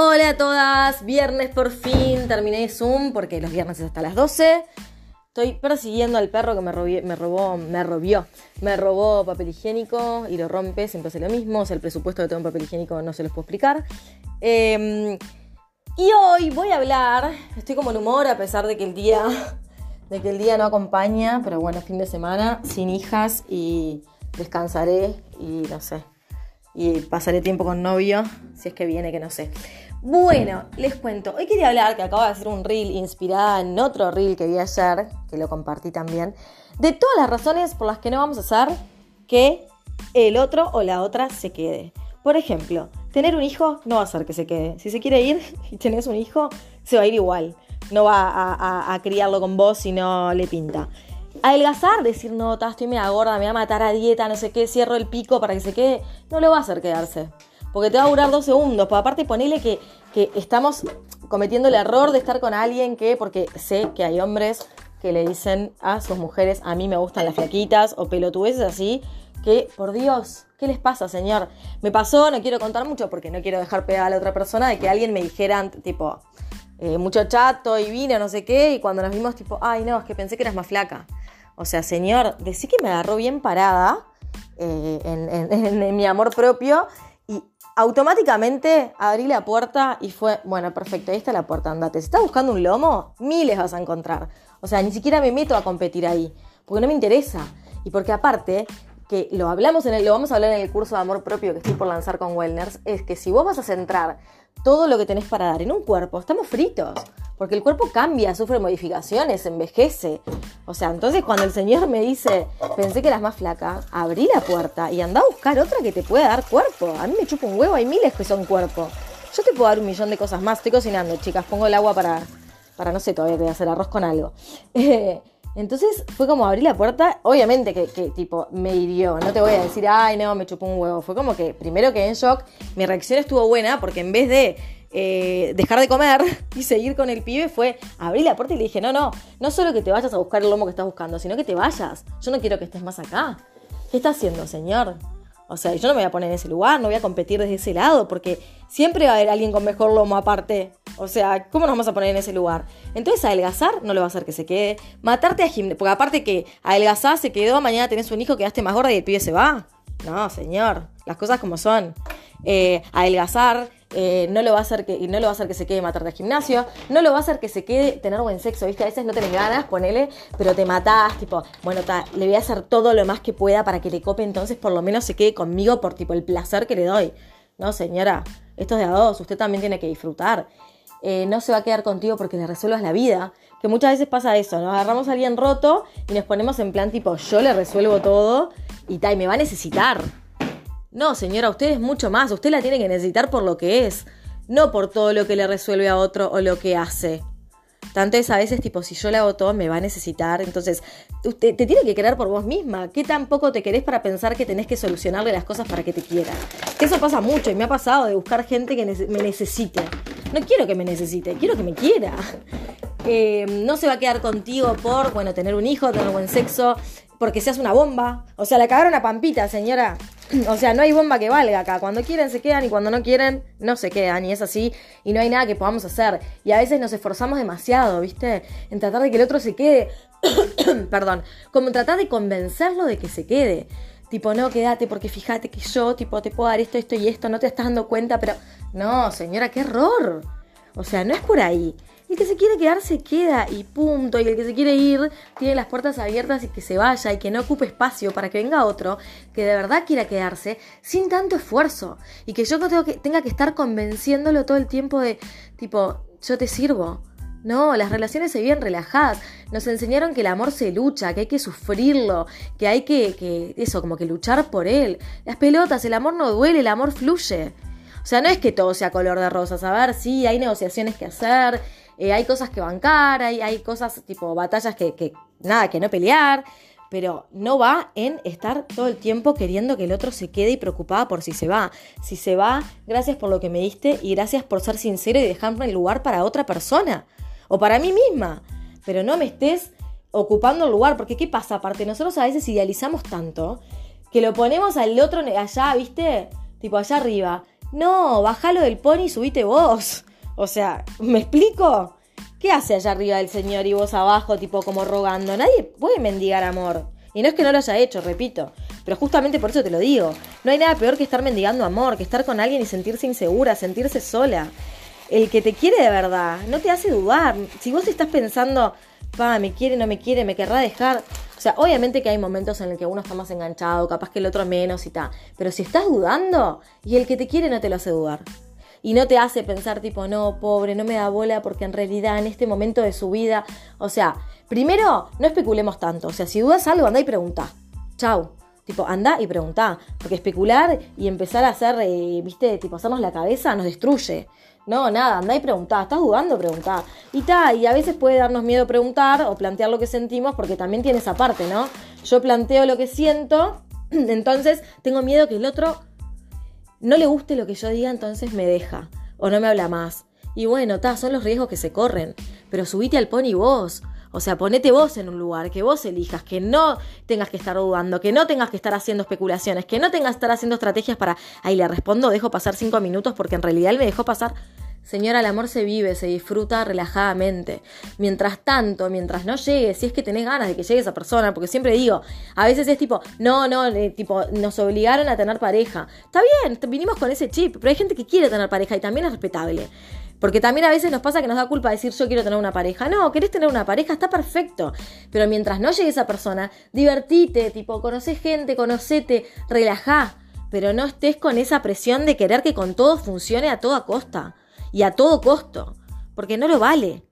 Hola a todas, viernes por fin, terminé Zoom porque los viernes es hasta las 12. Estoy persiguiendo al perro que me, me robó, me robió, me robó papel higiénico y lo rompe, siempre hace lo mismo, o sea, el presupuesto que tengo en papel higiénico no se los puedo explicar. Em, y hoy voy a hablar, estoy como en humor a pesar de que el día, de que el día no acompaña, pero bueno, fin de semana, sin hijas y descansaré y no sé, y pasaré tiempo con novio, si es que viene, que no sé. Bueno, les cuento. Hoy quería hablar, que acabo de hacer un reel inspirada en otro reel que vi ayer, que lo compartí también, de todas las razones por las que no vamos a hacer que el otro o la otra se quede. Por ejemplo, tener un hijo no va a hacer que se quede. Si se quiere ir y tenés un hijo, se va a ir igual. No va a, criarlo con vos si no le pinta. Adelgazar, decir no, estoy media gorda, me va a matar a dieta, no sé qué, cierro el pico para que se quede, no lo va a hacer quedarse porque te va a durar dos segundos. Pues aparte ponele que, que estamos cometiendo el error de estar con alguien que, porque sé que hay hombres que le dicen a sus mujeres, a mí me gustan las flaquitas o pelotudeces así, que por Dios, ¿qué les pasa, señor? Me pasó, no quiero contar mucho porque no quiero dejar pegada a la otra persona, de que alguien me dijera, tipo, eh, mucho chato y vino, no sé qué, y cuando nos vimos, tipo, ay, no, es que pensé que eras más flaca. O sea, señor, decí que me agarró bien parada eh, en mi amor propio automáticamente abrí la puerta y fue, bueno, perfecto, ahí está la puerta, andate. Si estás buscando un lomo, miles vas a encontrar. O sea, ni siquiera me meto a competir ahí, porque no me interesa. Y porque aparte, que lo hablamos en lo vamos a hablar en el curso de amor propio que estoy por lanzar con Wellners, es que si vos vas a centrar todo lo que tenés para dar en un cuerpo, estamos fritos. Porque el cuerpo cambia, sufre modificaciones, envejece. O sea, entonces cuando el Señor me dice, pensé que eras más flaca, abrí la puerta y anda a buscar otra que te pueda dar cuerpo. A mí me chupa un huevo, hay miles que son cuerpo. Yo te puedo dar un millón de cosas más. Estoy cocinando, chicas, pongo el agua para, para no sé, todavía voy a hacer arroz con algo. entonces fue como abrí la puerta, obviamente que, que, tipo me hirió, no te voy a decir, ay no, me chupó un huevo, fue como que primero que en shock, mi reacción estuvo buena porque en vez de eh, dejar de comer y seguir con el pibe fue abrir la puerta y le dije, no, no, no solo que te vayas a buscar el lomo que estás buscando, sino que te vayas. Yo no quiero que estés más acá. ¿Qué está haciendo, señor? O sea, yo no me voy a poner en ese lugar, no voy a competir desde ese lado, porque siempre va a haber alguien con mejor lomo aparte. O sea, ¿cómo nos vamos a poner en ese lugar? Entonces, adelgazar no le va a hacer que se quede. Matarte a gimnasio, porque aparte que adelgazar se quedó, mañana tenés un hijo, quedaste más gorda y el pibe se va. No, señor, las cosas como son. Eh, adelgazar eh, no lo va a hacer que, no lo va a hacer que se quede matar de gimnasio, no lo va a hacer que se quede tener buen sexo, ¿viste? A veces no tenés ganas, ponele, pero te matás, tipo, bueno, le voy a hacer todo lo más que pueda para que le cope, entonces por lo menos se quede conmigo por tipo el placer que le doy. No, señora, esto es de a dos, usted también tiene que disfrutar. Eh, no se va a quedar contigo porque le resuelvas la vida. Que muchas veces pasa eso, nos agarramos a alguien roto y nos ponemos en plan tipo, yo le resuelvo todo y tal, me va a necesitar. No, señora, usted es mucho más. Usted la tiene que necesitar por lo que es, no por todo lo que le resuelve a otro o lo que hace. Tanto es a veces tipo, si yo le hago todo, me va a necesitar. Entonces, usted te tiene que querer por vos misma. ¿Qué tampoco te querés para pensar que tenés que solucionarle las cosas para que te quiera? eso pasa mucho y me ha pasado de buscar gente que me necesite. No quiero que me necesite, quiero que me quiera. Eh, no se va a quedar contigo por, bueno, tener un hijo, tener buen sexo, porque seas una bomba. O sea, la cagaron a Pampita, señora. O sea, no hay bomba que valga acá. Cuando quieren se quedan y cuando no quieren no se quedan. Y es así. Y no hay nada que podamos hacer. Y a veces nos esforzamos demasiado, ¿viste? En tratar de que el otro se quede. Perdón. Como tratar de convencerlo de que se quede. Tipo, no, quédate porque fíjate que yo, tipo, te puedo dar esto, esto y esto. No te estás dando cuenta, pero... No, señora, qué error. O sea, no es por ahí. El que se quiere quedar se queda y punto. Y el que se quiere ir tiene las puertas abiertas y que se vaya y que no ocupe espacio para que venga otro que de verdad quiera quedarse sin tanto esfuerzo. Y que yo tengo que, tenga que estar convenciéndolo todo el tiempo de tipo, yo te sirvo. No, las relaciones se viven relajadas. Nos enseñaron que el amor se lucha, que hay que sufrirlo, que hay que, que, eso, como que luchar por él. Las pelotas, el amor no duele, el amor fluye. O sea, no es que todo sea color de rosas. A ver, sí, hay negociaciones que hacer, eh, hay cosas que bancar, hay, hay cosas tipo batallas que, que, nada, que no pelear, pero no va en estar todo el tiempo queriendo que el otro se quede y preocupada por si se va. Si se va, gracias por lo que me diste y gracias por ser sincero y dejarme el lugar para otra persona o para mí misma. Pero no me estés ocupando el lugar, porque ¿qué pasa? Aparte, nosotros a veces idealizamos tanto que lo ponemos al otro allá, ¿viste? Tipo allá arriba. No, bajalo del pony y subite vos. O sea, ¿me explico? ¿Qué hace allá arriba el señor y vos abajo, tipo como rogando? Nadie puede mendigar amor. Y no es que no lo haya hecho, repito. Pero justamente por eso te lo digo. No hay nada peor que estar mendigando amor, que estar con alguien y sentirse insegura, sentirse sola. El que te quiere de verdad no te hace dudar. Si vos estás pensando, pa, me quiere, no me quiere, me querrá dejar. O sea, obviamente que hay momentos en el que uno está más enganchado, capaz que el otro menos y tal. Pero si estás dudando y el que te quiere no te lo hace dudar. Y no te hace pensar tipo, no, pobre, no me da bola porque en realidad en este momento de su vida, o sea, primero, no especulemos tanto. O sea, si dudas algo, anda y pregunta. Chau. Tipo, anda y pregunta. Porque especular y empezar a hacer, eh, viste, tipo, hacernos la cabeza nos destruye. No, nada, anda y preguntá. ¿Estás dudando? Preguntá. Y ta, y a veces puede darnos miedo preguntar o plantear lo que sentimos porque también tiene esa parte, ¿no? Yo planteo lo que siento, entonces tengo miedo que el otro no le guste lo que yo diga, entonces me deja o no me habla más. Y bueno, ta, son los riesgos que se corren. Pero subite al pony vos. O sea, ponete vos en un lugar, que vos elijas, que no tengas que estar dudando, que no tengas que estar haciendo especulaciones, que no tengas que estar haciendo estrategias para, ahí le respondo, dejo pasar cinco minutos porque en realidad él me dejó pasar. Señora, el amor se vive, se disfruta relajadamente. Mientras tanto, mientras no llegue, si es que tenés ganas de que llegue esa persona, porque siempre digo, a veces es tipo, no, no, eh, tipo, nos obligaron a tener pareja. Está bien, vinimos con ese chip, pero hay gente que quiere tener pareja y también es respetable. Porque también a veces nos pasa que nos da culpa decir yo quiero tener una pareja. No, querés tener una pareja, está perfecto. Pero mientras no llegue esa persona, divertite, tipo, conoce gente, conocete, relajá. Pero no estés con esa presión de querer que con todo funcione a toda costa y a todo costo. Porque no lo vale.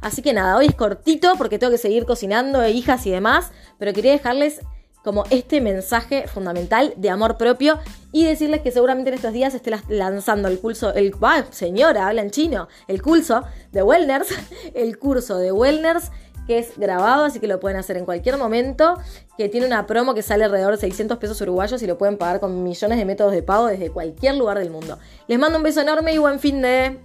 Así que nada, hoy es cortito porque tengo que seguir cocinando, hijas y demás. Pero quería dejarles como este mensaje fundamental de amor propio y decirles que seguramente en estos días esté lanzando el curso, el, ah, señora, habla en chino, el curso de Wellners, el curso de Wellners que es grabado, así que lo pueden hacer en cualquier momento, que tiene una promo que sale alrededor de 600 pesos uruguayos y lo pueden pagar con millones de métodos de pago desde cualquier lugar del mundo. Les mando un beso enorme y buen fin de...